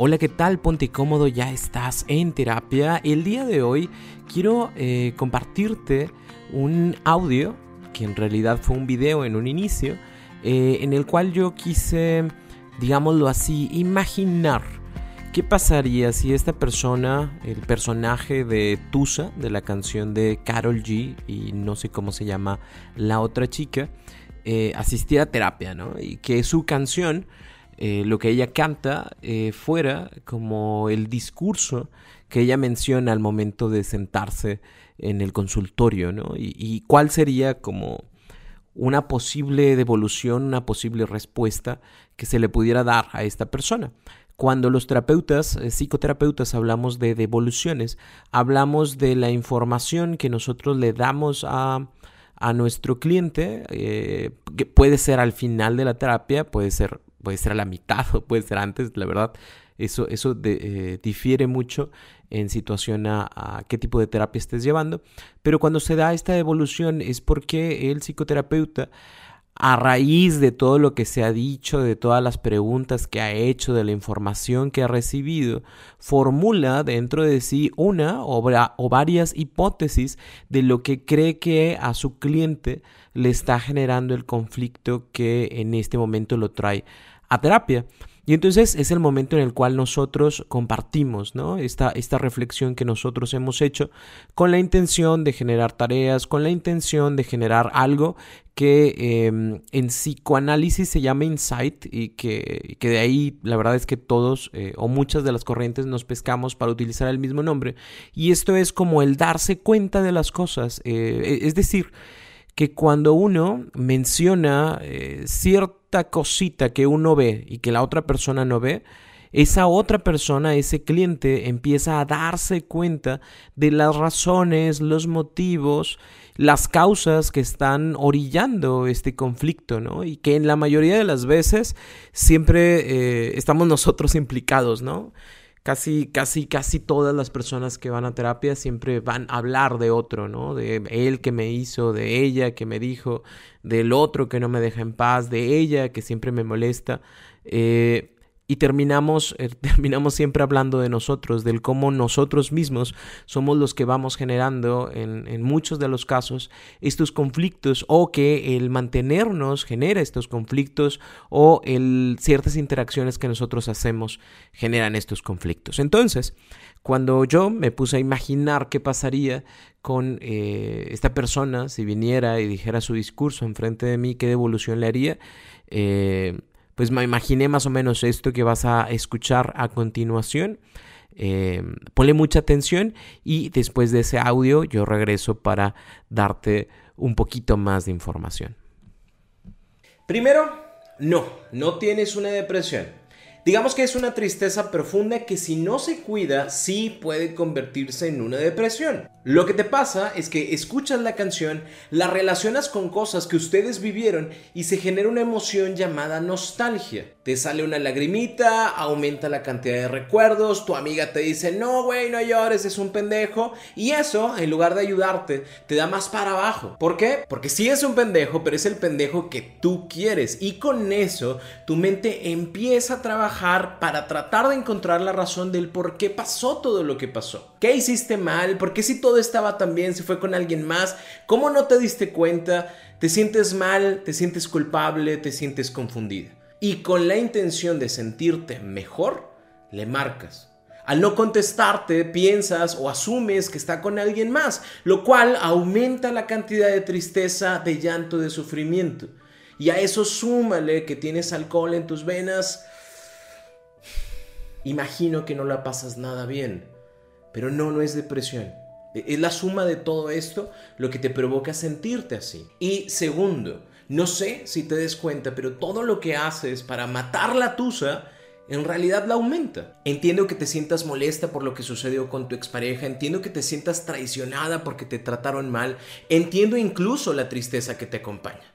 Hola, ¿qué tal? Ponte cómodo, ya estás en terapia. El día de hoy quiero eh, compartirte un audio, que en realidad fue un video en un inicio, eh, en el cual yo quise, digámoslo así, imaginar qué pasaría si esta persona, el personaje de Tusa, de la canción de Carol G, y no sé cómo se llama la otra chica, eh, asistiera a terapia, ¿no? Y que su canción eh, lo que ella canta eh, fuera como el discurso que ella menciona al momento de sentarse en el consultorio, ¿no? Y, cuál sería como una posible devolución, una posible respuesta que se le pudiera dar a esta persona. Cuando los terapeutas, eh, psicoterapeutas, hablamos de devoluciones, hablamos de la información que nosotros le damos a, a nuestro cliente, que puede ser al final de la terapia, puede ser puede ser a la mitad o puede ser antes, la verdad. Eso, eso eh, difiere mucho en situación a, qué tipo de terapia estés llevando. Pero cuando se da esta evolución es porque el psicoterapeuta, a raíz de todo lo que se ha dicho, de todas las preguntas que ha hecho, de la información que ha recibido, formula dentro de sí una o varias hipótesis de lo que cree que a su cliente le está generando el conflicto que en este momento lo trae a terapia. Y entonces es el momento en el cual nosotros compartimos ¿no? esta, esta reflexión que nosotros hemos hecho con la intención de generar tareas, con la intención de generar algo que em, en psicoanálisis se llama insight y que, que, de ahí la verdad es que todos eh, o muchas de las corrientes nos pescamos para utilizar el mismo nombre. Y esto es como el darse cuenta de las cosas. Eh, es decir, que cuando uno menciona eh, cierta cosita que uno ve y que la otra persona no ve, esa otra persona, ese cliente, empieza a darse cuenta de las razones, los motivos, las causas que están orillando este conflicto, ¿no? Y que en la mayoría de las veces siempre eh, estamos nosotros implicados, ¿no? Casi, casi, casi todas las personas que van a terapia siempre van a hablar de otro, ¿no? De él que me hizo, de ella que me dijo, del otro que no me deja en paz, de ella que siempre me molesta. Eh, y terminamos, eh, terminamos siempre hablando de nosotros, del cómo nosotros mismos somos los que vamos generando en, en, muchos de los casos estos conflictos o que el mantenernos genera estos conflictos o el, ciertas interacciones que nosotros hacemos generan estos conflictos. Entonces, cuando yo me puse a imaginar qué pasaría con eh, esta persona si viniera y dijera su discurso enfrente de mí, qué devolución le haría, eh, pues me imaginé más o menos esto que vas a escuchar a continuación. Eh, ponle mucha atención y después de ese audio yo regreso para darte un poquito más de información. Primero, no, no tienes una depresión. Digamos que es una tristeza profunda que si no se cuida sí puede convertirse en una depresión. Lo que te pasa es que escuchas la canción, la relacionas con cosas que ustedes vivieron y se genera una emoción llamada nostalgia. Te sale una lagrimita, aumenta la cantidad de recuerdos, tu amiga te dice, no, güey, no llores, es un pendejo. Y eso, en lugar de ayudarte, te da más para abajo. ¿Por qué? Porque sí es un pendejo, pero es el pendejo que tú quieres. Y con eso, tu mente empieza a trabajar para tratar de encontrar la razón del por qué pasó todo lo que pasó. ¿Qué hiciste mal? ¿Por qué si todo estaba tan bien, si fue con alguien más, ¿cómo no te diste cuenta? Te sientes mal, te sientes culpable, te sientes confundida. Y con la intención de sentirte mejor, le marcas. Al no contestarte, piensas o asumes que está con alguien más, lo cual aumenta la cantidad de tristeza, de llanto, de sufrimiento. Y a eso súmale que tienes alcohol en tus venas. Imagino que no la pasas nada bien, pero no, no es depresión. E-, es la suma de todo esto lo que te provoca sentirte así. Y segundo, no sé si te des cuenta, pero todo lo que haces para matar la tusa en realidad la aumenta. Entiendo que te sientas molesta por lo que sucedió con tu expareja, entiendo que te sientas traicionada porque te trataron mal, entiendo incluso la tristeza que te acompaña.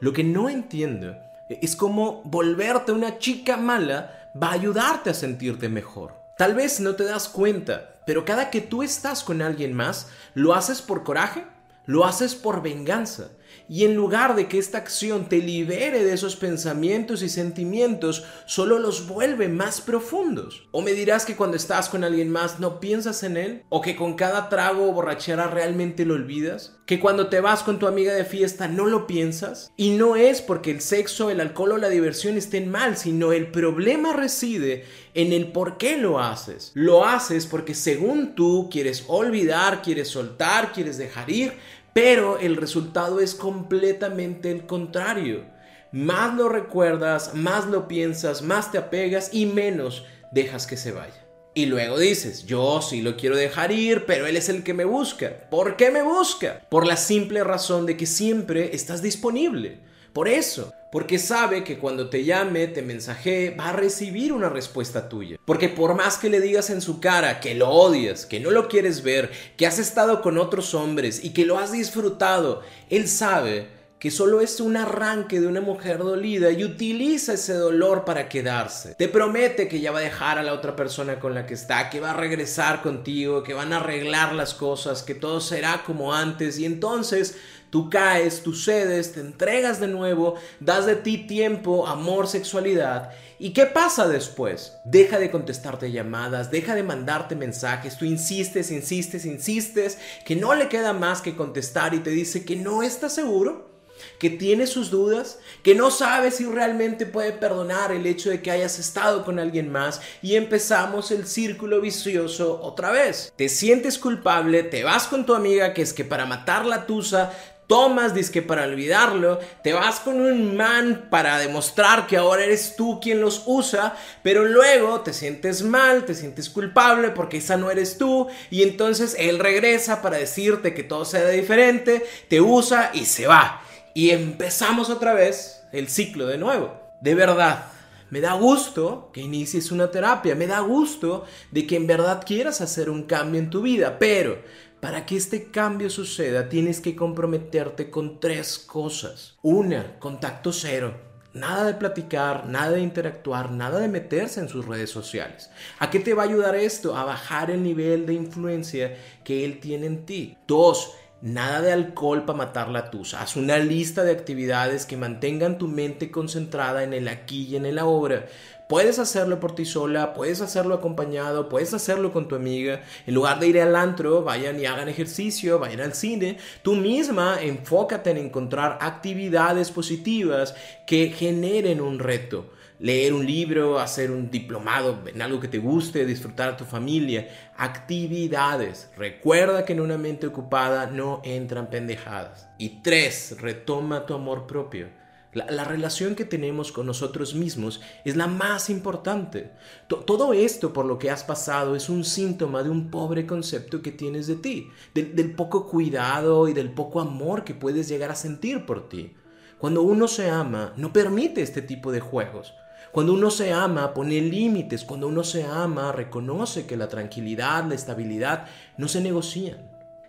Lo que no entiendo es cómo volverte una chica mala va a ayudarte a sentirte mejor. Tal vez no te das cuenta, pero cada que tú estás con alguien más, lo haces por coraje, lo haces por venganza. Y en lugar de que esta acción te libere de esos pensamientos y sentimientos, solo los vuelve más profundos. O me dirás que cuando estás con alguien más no piensas en él, o que con cada trago o borrachera realmente lo olvidas, que cuando te vas con tu amiga de fiesta no lo piensas. Y no es porque el sexo, el alcohol o la diversión estén mal, sino el problema reside en el por qué lo haces. Lo haces porque según tú quieres olvidar, quieres soltar, quieres dejar ir, pero el resultado es completamente el contrario. Más lo recuerdas, más lo piensas, más te apegas y menos dejas que se vaya. Y luego dices, yo sí lo quiero dejar ir, pero él es el que me busca. ¿Por qué me busca? Por la simple razón de que siempre estás disponible. Por eso, porque sabe que cuando te llame, te mensaje, va a recibir una respuesta tuya. Porque por más que le digas en su cara que lo odias, que no lo quieres ver, que has estado con otros hombres y que lo has disfrutado, él sabe que solo es un arranque de una mujer dolida y utiliza ese dolor para quedarse. Te promete que ya va a dejar a la otra persona con la que está, que va a regresar contigo, que van a arreglar las cosas, que todo será como antes y entonces tú caes, tú cedes, te entregas de nuevo, das de ti tiempo, amor, sexualidad. ¿Y qué pasa después? Deja de contestarte llamadas, deja de mandarte mensajes, tú insistes, insistes, insistes, que no le queda más que contestar y te dice que no está seguro que tiene sus dudas, que no sabe si realmente puede perdonar el hecho de que hayas estado con alguien más y empezamos el círculo vicioso otra vez. Te sientes culpable, te vas con tu amiga que es que para matar la tusa tomas disque para olvidarlo, te vas con un man para demostrar que ahora eres tú quien los usa, pero luego te sientes mal, te sientes culpable porque esa no eres tú y entonces él regresa para decirte que todo sea diferente, te usa y se va y empezamos otra vez el ciclo de nuevo. De verdad, me da gusto que inicies una terapia, me da gusto de que en verdad quieras hacer un cambio en tu vida, pero para que este cambio suceda tienes que comprometerte con tres cosas. Una, contacto cero. Nada de platicar, nada de interactuar, nada de meterse en sus redes sociales. ¿A qué te va a ayudar esto? A bajar el nivel de influencia que él tiene en ti. Dos, Nada de alcohol para matar la tusa. Haz una lista de actividades que mantengan tu mente concentrada en el aquí y en el ahora. Puedes hacerlo por ti sola, puedes hacerlo acompañado, puedes hacerlo con tu amiga. En lugar de ir al antro, vayan y hagan ejercicio, vayan al cine. Tú misma enfócate en encontrar actividades positivas que generen un reto leer un libro, hacer un diplomado en algo que te guste, disfrutar a tu familia, actividades. Recuerda que en una mente ocupada no entran pendejadas. Y tres, retoma tu amor propio. La, relación que tenemos con nosotros mismos es la más importante. todo esto por lo que has pasado es un síntoma de un pobre concepto que tienes de ti, del poco cuidado y del poco amor que puedes llegar a sentir por ti. Cuando uno se ama, no permite este tipo de juegos. Cuando uno se ama, pone límites. Cuando uno se ama, reconoce que la tranquilidad, la estabilidad no se negocian.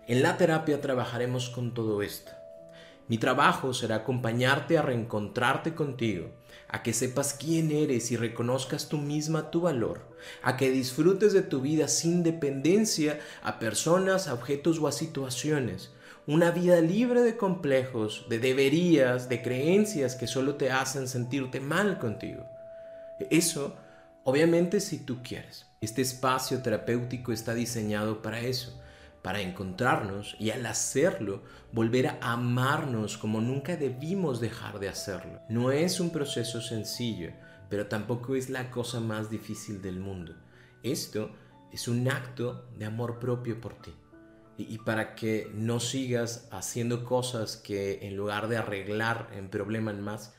En la terapia trabajaremos con todo esto. Mi trabajo será acompañarte a reencontrarte contigo, a que sepas quién eres y reconozcas tú misma tu valor, a que disfrutes de tu vida sin dependencia a personas, a objetos o a situaciones, una vida libre de complejos, de deberías, de creencias que solo te hacen sentirte mal contigo. Eso, obviamente, si tú quieres. Este espacio terapéutico está diseñado para eso, para encontrarnos y al hacerlo, volver a amarnos como nunca debimos dejar de hacerlo. No es un proceso sencillo, pero tampoco es la cosa más difícil del mundo. Esto es un acto de amor propio por ti. Y, para que no sigas haciendo cosas que en lugar de arreglar en problemas más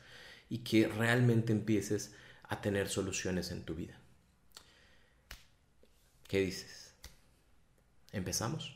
y que realmente empieces a tener soluciones en tu vida. ¿Qué dices? ¿Empezamos?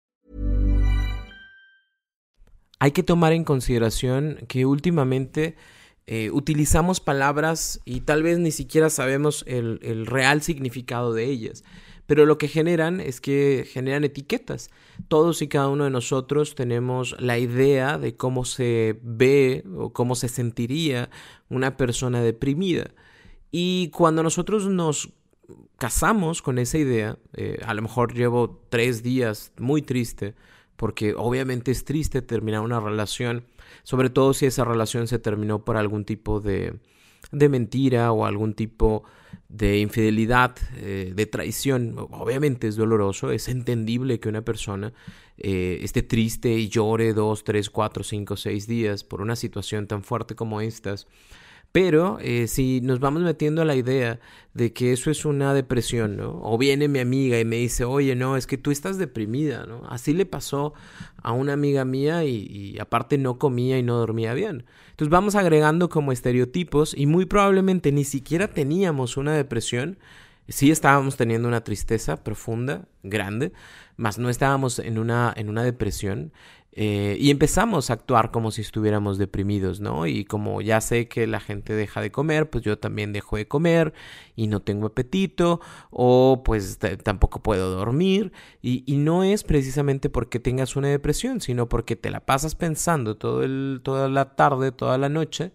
Hay que tomar en consideración que últimamente eh, utilizamos palabras y tal vez ni siquiera sabemos el, real significado de ellas. pero lo que generan es que generan etiquetas. Todos y cada uno de nosotros tenemos la idea de cómo se ve o cómo se sentiría una persona deprimida. Y cuando nosotros nos casamos con esa idea, eh, a lo mejor llevo tres días muy triste, porque obviamente es triste terminar una relación, sobre todo si esa relación se terminó por algún tipo de, de mentira o algún tipo de infidelidad, eh, de traición, obviamente es doloroso, es entendible que una persona eh, esté triste y llore dos, tres, cuatro, cinco, seis días por una situación tan fuerte como estas. Pero eh, si nos vamos metiendo a la idea de que eso es una depresión, ¿no? O viene mi amiga y me dice, oye, no, es que tú estás deprimida, ¿no? Así le pasó a una amiga mía y, y aparte no comía y no dormía bien. Entonces vamos agregando como estereotipos y muy probablemente ni siquiera teníamos una depresión, sí estábamos teniendo una tristeza profunda, grande, mas no estábamos en una, en una depresión. Eh, y empezamos a actuar como si estuviéramos deprimidos, ¿no? Y como ya sé que la gente deja de comer, pues yo también dejo de comer y no tengo apetito o pues tampoco puedo dormir. Y, y, no es precisamente porque tengas una depresión, sino porque te la pasas pensando todo el, toda la tarde, toda la noche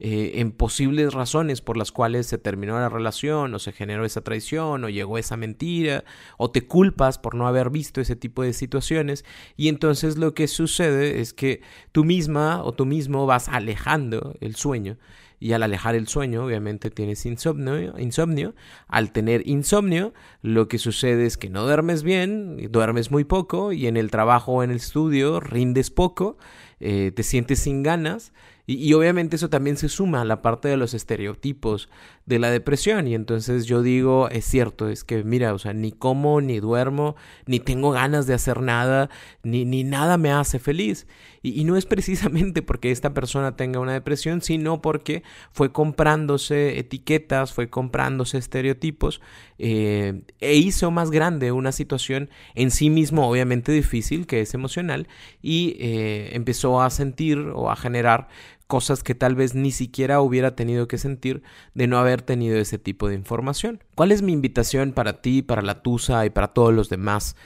eh, en posibles razones por las cuales se terminó la relación o se generó esa traición o llegó esa mentira o te culpas por no haber visto ese tipo de situaciones y entonces lo que sucede es que tú misma o tú mismo vas alejando el sueño y al alejar el sueño obviamente tienes insomnio, insomnio. Al tener insomnio lo que sucede es que no duermes bien, duermes muy poco y en el trabajo o en el estudio rindes poco, eh, te sientes sin ganas y, obviamente eso también se suma a la parte de los estereotipos de la depresión. Y entonces yo digo, es cierto, es que mira, o sea, ni como, ni duermo, ni tengo ganas de hacer nada, ni, ni nada me hace feliz. Y, no es precisamente porque esta persona tenga una depresión, sino porque fue comprándose etiquetas, fue comprándose estereotipos eh, e hizo más grande una situación en sí mismo, obviamente difícil, que es emocional, y eh, empezó a sentir o a generar cosas que tal vez ni siquiera hubiera tenido que sentir de no haber tenido ese tipo de información. ¿Cuál es mi invitación para ti, para la Tusa y para todos los demás?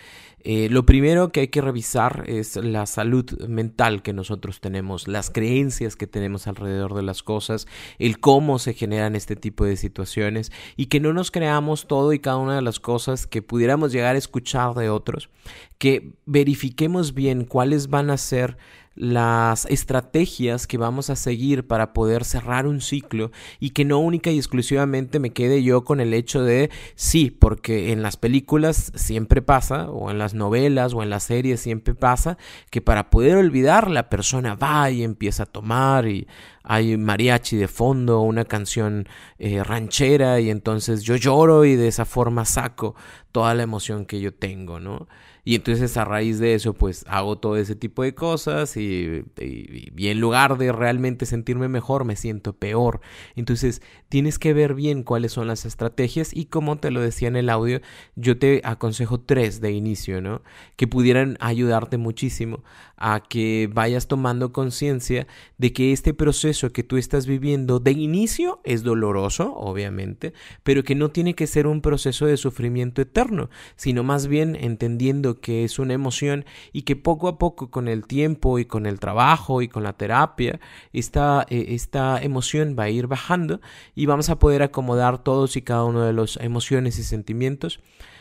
Eh, lo primero que hay que revisar es la salud mental que nosotros tenemos, las creencias que tenemos alrededor de las cosas, el cómo se generan este tipo de situaciones y que no nos creamos todo y cada una de las cosas que pudiéramos llegar a escuchar de otros, que verifiquemos bien cuáles van a ser las estrategias que vamos a seguir para poder cerrar un ciclo y que no única y exclusivamente me quede yo con el hecho de sí, porque en las películas siempre pasa, o en las novelas o en las series siempre pasa, que para poder olvidar la persona va y empieza a tomar y hay mariachi de fondo, una canción eh, ranchera y entonces yo lloro y de esa forma saco toda la emoción que yo tengo, ¿no? Y entonces a raíz de eso, pues hago todo ese tipo de cosas y, y, en lugar de realmente sentirme mejor, me siento peor. Entonces tienes que ver bien cuáles son las estrategias y como te lo decía en el audio, yo te aconsejo tres de inicio, ¿no? Que pudieran ayudarte muchísimo a que vayas tomando conciencia de que este proceso que tú estás viviendo de inicio es doloroso, obviamente, pero que no tiene que ser un proceso de sufrimiento eterno, sino más bien entendiendo que es una emoción y que poco a poco con el tiempo y con el trabajo y con la terapia, esta, eh, esta emoción va a ir bajando y vamos a poder acomodar todos y cada uno de los emociones y sentimientos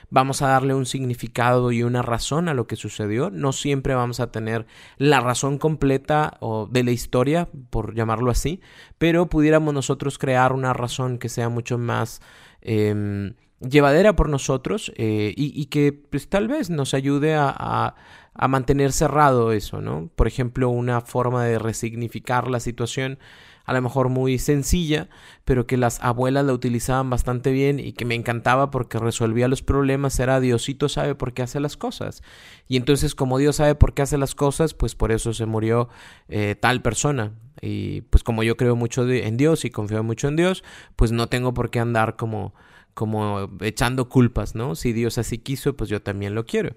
vamos a darle un significado y una razón a lo que sucedió. No siempre vamos a tener la razón completa o de la historia, por llamarlo así, pero pudiéramos nosotros crear una razón que sea mucho más eh, llevadera por nosotros eh, y, que pues, tal vez nos ayude a, a, mantener cerrado eso, ¿no? Por ejemplo, una forma de resignificar la situación a lo mejor muy sencilla, pero que las abuelas la utilizaban bastante bien y que me encantaba porque resolvía los problemas, era Diosito sabe por qué hace las cosas. Y entonces como Dios sabe por qué hace las cosas, pues por eso se murió eh, tal persona. Y pues como yo creo mucho en Dios y confío mucho en Dios, pues no tengo por qué andar como como echando culpas, ¿no? Si Dios así quiso, pues yo también lo quiero.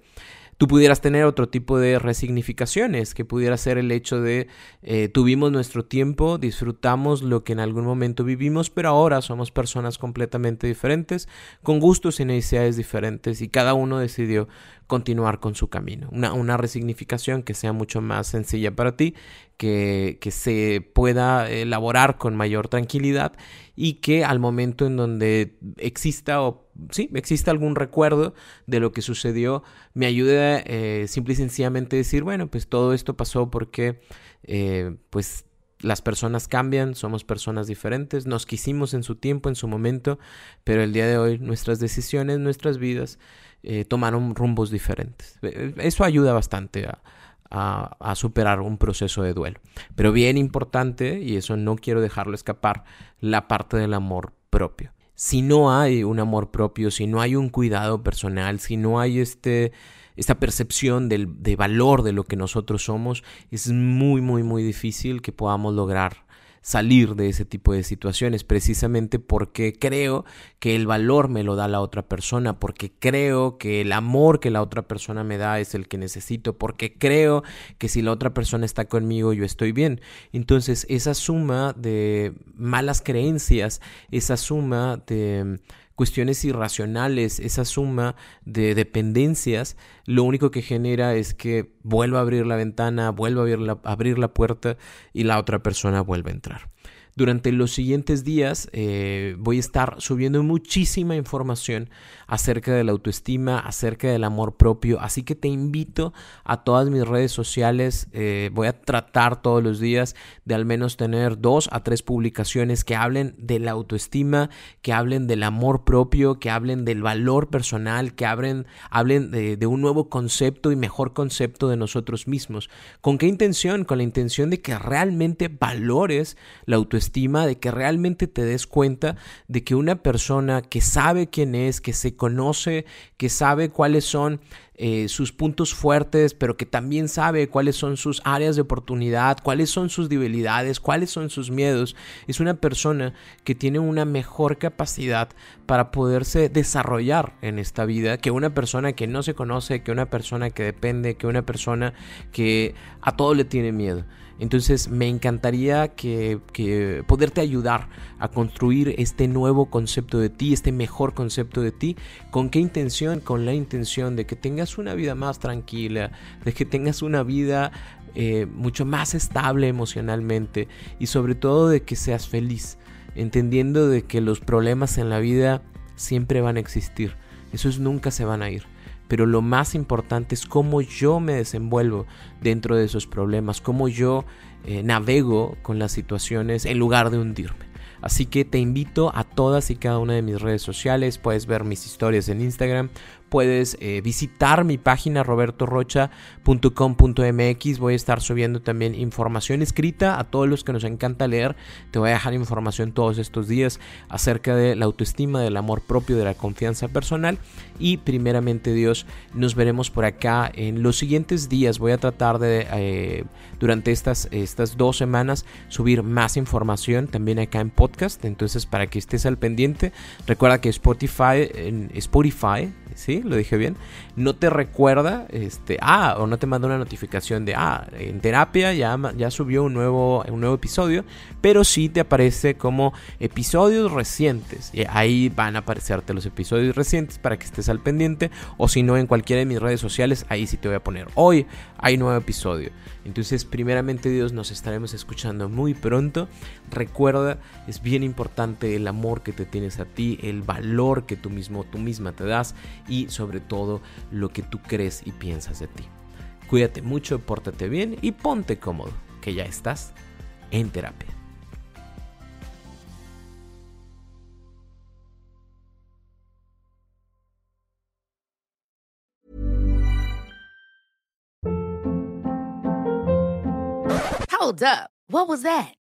Tú pudieras tener otro tipo de resignificaciones, que pudiera ser el hecho de eh, tuvimos nuestro tiempo, disfrutamos lo que en algún momento vivimos, pero ahora somos personas completamente diferentes, con gustos y necesidades diferentes, y cada uno decidió continuar con su camino. Una, una resignificación que sea mucho más sencilla para ti, que, se pueda elaborar con mayor tranquilidad y que al momento en donde exista o sí, exista algún recuerdo de lo que sucedió, me ayude eh, simple y sencillamente decir, bueno, pues todo esto pasó porque eh, pues las personas cambian, somos personas diferentes, nos quisimos en su tiempo, en su momento, pero el día de hoy nuestras decisiones, nuestras vidas eh, tomaron rumbos diferentes. Eso ayuda bastante a, a, superar un proceso de duelo. Pero bien importante, y eso no quiero dejarlo escapar, la parte del amor propio. Si no hay un amor propio, si no hay un cuidado personal, si no hay este, esta percepción del, de valor de lo que nosotros somos, es muy, muy, muy difícil que podamos lograr salir de ese tipo de situaciones, precisamente porque creo que el valor me lo da la otra persona, porque creo que el amor que la otra persona me da es el que necesito, porque creo que si la otra persona está conmigo yo estoy bien. Entonces esa suma de malas creencias, esa suma de cuestiones irracionales, esa suma de dependencias, lo único que genera es que vuelva a abrir la ventana, vuelva a abrir la, abrir la puerta y la otra persona vuelve a entrar. Durante los siguientes días eh, voy a estar subiendo muchísima información acerca de la autoestima, acerca del amor propio, así que te invito a todas mis redes sociales. Eh, voy a tratar todos los días de al menos tener dos a tres publicaciones que hablen de la autoestima, que hablen del amor propio, que hablen del valor personal, que hablen, hablen de, de un nuevo concepto y mejor concepto de nosotros mismos. ¿Con qué intención? Con la intención de que realmente valores la autoestima de que realmente te des cuenta de que una persona que sabe quién es, que se conoce, que sabe cuáles son eh, sus puntos fuertes, pero que también sabe cuáles son sus áreas de oportunidad, cuáles son sus debilidades, cuáles son sus miedos. Es una persona que tiene una mejor capacidad para poderse desarrollar en esta vida que una persona que no se conoce, que una persona que depende, que una persona que a todo le tiene miedo. Entonces me encantaría que, poderte ayudar a construir este nuevo concepto de ti, este mejor concepto de ti. ¿Con qué intención? Con la intención de que tengas una vida más tranquila, de que tengas una vida eh, mucho más estable emocionalmente y sobre todo de que seas feliz, entendiendo de que los problemas en la vida siempre van a existir, esos nunca se van a ir pero lo más importante es cómo yo me desenvuelvo dentro de esos problemas, cómo yo eh, navego con las situaciones en lugar de hundirme. Así que te invito a todas y cada una de mis redes sociales, puedes ver mis historias en Instagram, puedes eh, visitar mi página robertorocha.com.mx. Voy a estar subiendo también información escrita a todos los que nos encanta leer. Te voy a dejar información todos estos días acerca de la autoestima, del amor propio, de la confianza personal. Y primeramente Dios, nos veremos por acá en los siguientes días. Voy a tratar de, eh, durante estas, estas dos semanas, subir más información también acá en podcast. Entonces, para que estés al pendiente, recuerda que Spotify, en Spotify, ¿sí? Lo dije bien. No te recuerda, este, ah, o no te manda una notificación de, ah, en terapia ya, ya subió un nuevo, un nuevo episodio, pero sí te aparece como episodios recientes. Y ahí van a aparecerte los episodios recientes para que estés al pendiente, o si no, en cualquiera de mis redes sociales, ahí sí te voy a poner, hoy hay nuevo episodio. Entonces, primeramente Dios, nos estaremos escuchando muy pronto. Recuerda, es bien importante el amor que te tienes a ti, el valor que tú mismo, tú misma te das y sobre todo lo que tú crees y piensas de ti. Cuídate mucho, pórtate bien y ponte cómodo, que ya estás en terapia. Hold up, what was that?